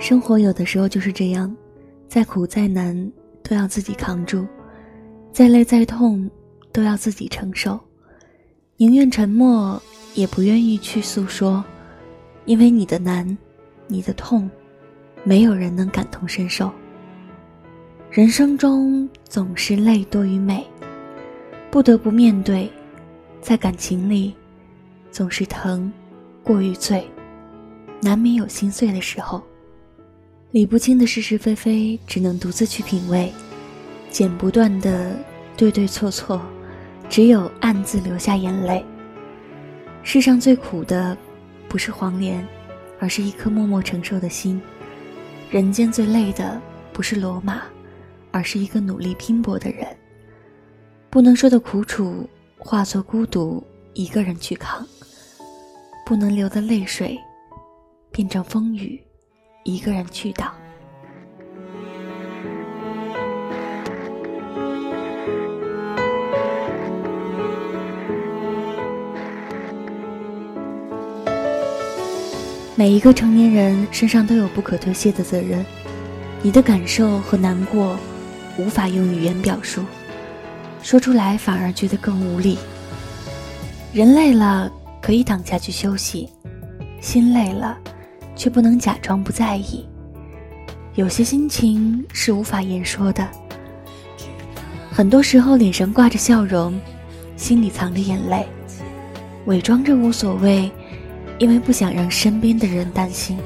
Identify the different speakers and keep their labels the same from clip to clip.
Speaker 1: 生活有的时候就是这样，再苦再难都要自己扛住，再累再痛都要自己承受，宁愿沉默也不愿意去诉说，因为你的难，你的痛，没有人能感同身受。人生中总是泪多于美，不得不面对，在感情里，总是疼过于醉，难免有心碎的时候。理不清的是是非非，只能独自去品味；剪不断的对对错错，只有暗自流下眼泪。世上最苦的，不是黄连，而是一颗默默承受的心；人间最累的，不是罗马，而是一个努力拼搏的人。不能说的苦楚，化作孤独，一个人去扛；不能流的泪水，变成风雨。一个人去到。每一个成年人身上都有不可推卸的责任，你的感受和难过无法用语言表述，说出来反而觉得更无力。人累了可以躺下去休息，心累了。却不能假装不在意。有些心情是无法言说的。很多时候，脸上挂着笑容，心里藏着眼泪，伪装着无所谓，因为不想让身边的人担心。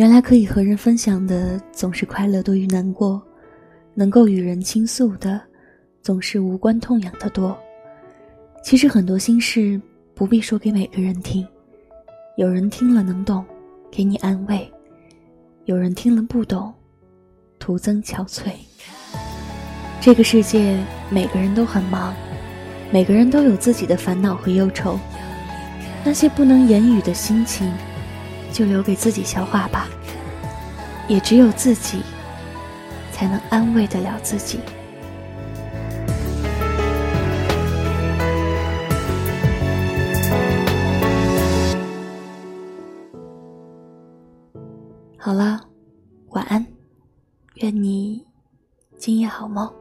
Speaker 1: 原来可以和人分享的总是快乐多于难过，能够与人倾诉的总是无关痛痒的多。其实很多心事不必说给每个人听，有人听了能懂，给你安慰；有人听了不懂，徒增憔悴。这个世界每个人都很忙，每个人都有自己的烦恼和忧愁，那些不能言语的心情。就留给自己消化吧，也只有自己，才能安慰得了自己。好了，晚安，愿你今夜好梦。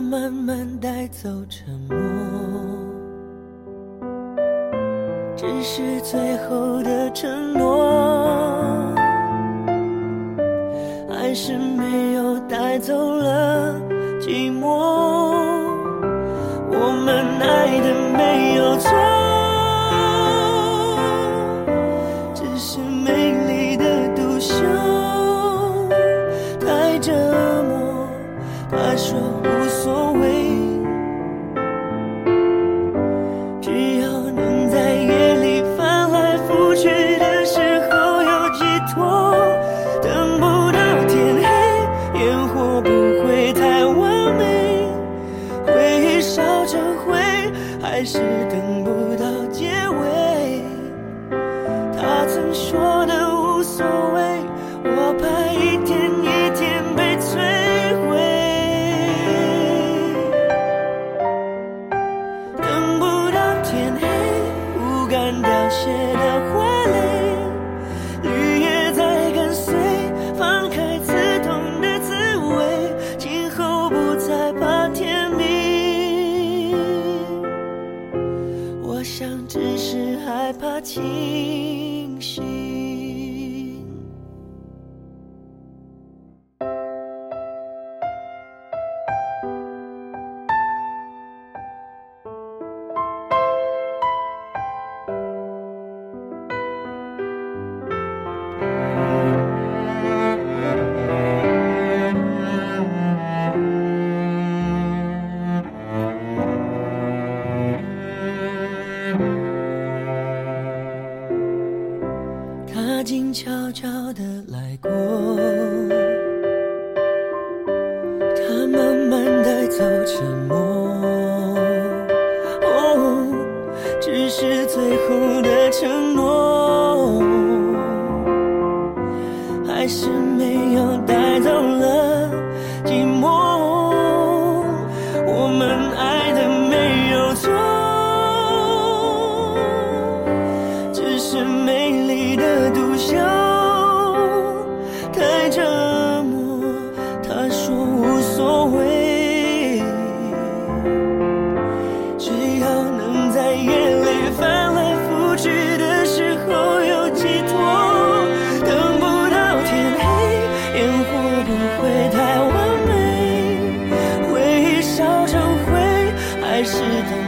Speaker 2: 慢慢带走沉默，只是最后的承诺，还是没有带走了寂寞。静悄悄的来过，他慢慢带走沉默。哦，只是最后的承诺。还是没有带走了。是怎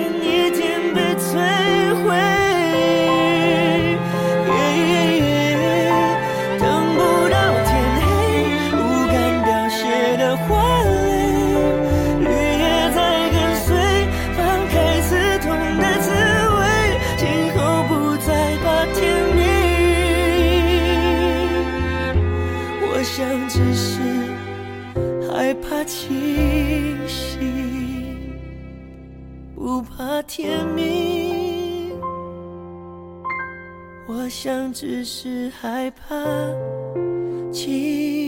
Speaker 2: 甜蜜。我想，只是害怕清。